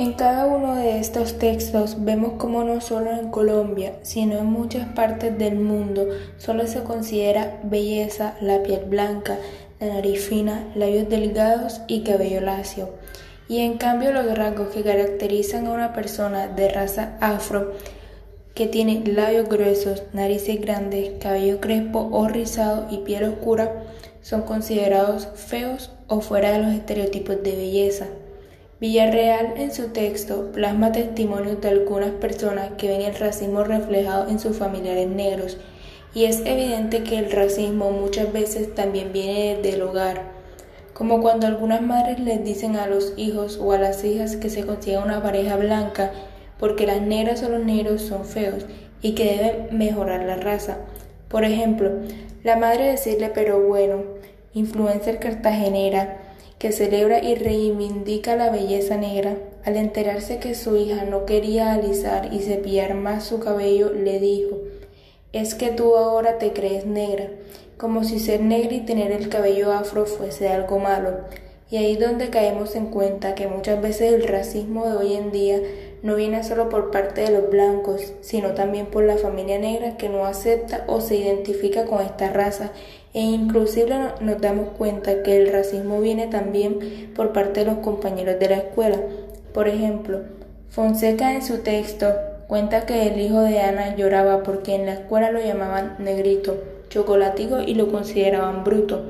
En cada uno de estos textos vemos cómo no solo en Colombia, sino en muchas partes del mundo solo se considera belleza la piel blanca, la nariz fina, labios delgados y cabello lacio. Y en cambio los rasgos que caracterizan a una persona de raza afro, que tiene labios gruesos, narices grandes, cabello crespo o rizado y piel oscura, son considerados feos o fuera de los estereotipos de belleza. Villarreal en su texto plasma testimonios de algunas personas que ven el racismo reflejado en sus familiares negros y es evidente que el racismo muchas veces también viene desde el hogar, como cuando algunas madres les dicen a los hijos o a las hijas que se consiga una pareja blanca porque las negras o los negros son feos y que deben mejorar la raza. Por ejemplo, la madre decirle pero bueno, influencer cartagenera, que celebra y reivindica la belleza negra, al enterarse que su hija no quería alisar y cepillar más su cabello, le dijo, es que tú ahora te crees negra, como si ser negra y tener el cabello afro fuese algo malo. Y ahí es donde caemos en cuenta que muchas veces el racismo de hoy en día no viene solo por parte de los blancos, sino también por la familia negra que no acepta o se identifica con esta raza e inclusive nos damos cuenta que el racismo viene también por parte de los compañeros de la escuela. Por ejemplo, Fonseca en su texto cuenta que el hijo de Ana lloraba porque en la escuela lo llamaban negrito, chocolatico y lo consideraban bruto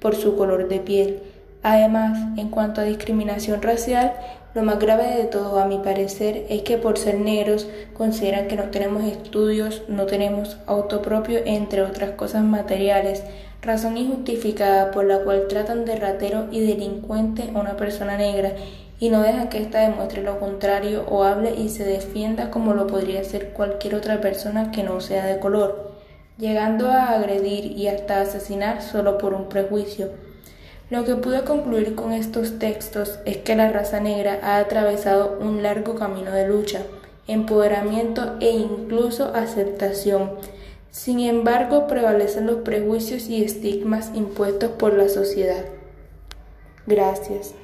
por su color de piel. Además, en cuanto a discriminación racial, lo más grave de todo, a mi parecer, es que por ser negros consideran que no tenemos estudios, no tenemos auto propio, entre otras cosas materiales, razón injustificada por la cual tratan de ratero y delincuente a una persona negra y no dejan que ésta demuestre lo contrario o hable y se defienda como lo podría hacer cualquier otra persona que no sea de color, llegando a agredir y hasta asesinar solo por un prejuicio. Lo que pude concluir con estos textos es que la raza negra ha atravesado un largo camino de lucha, empoderamiento e incluso aceptación. Sin embargo, prevalecen los prejuicios y estigmas impuestos por la sociedad. Gracias.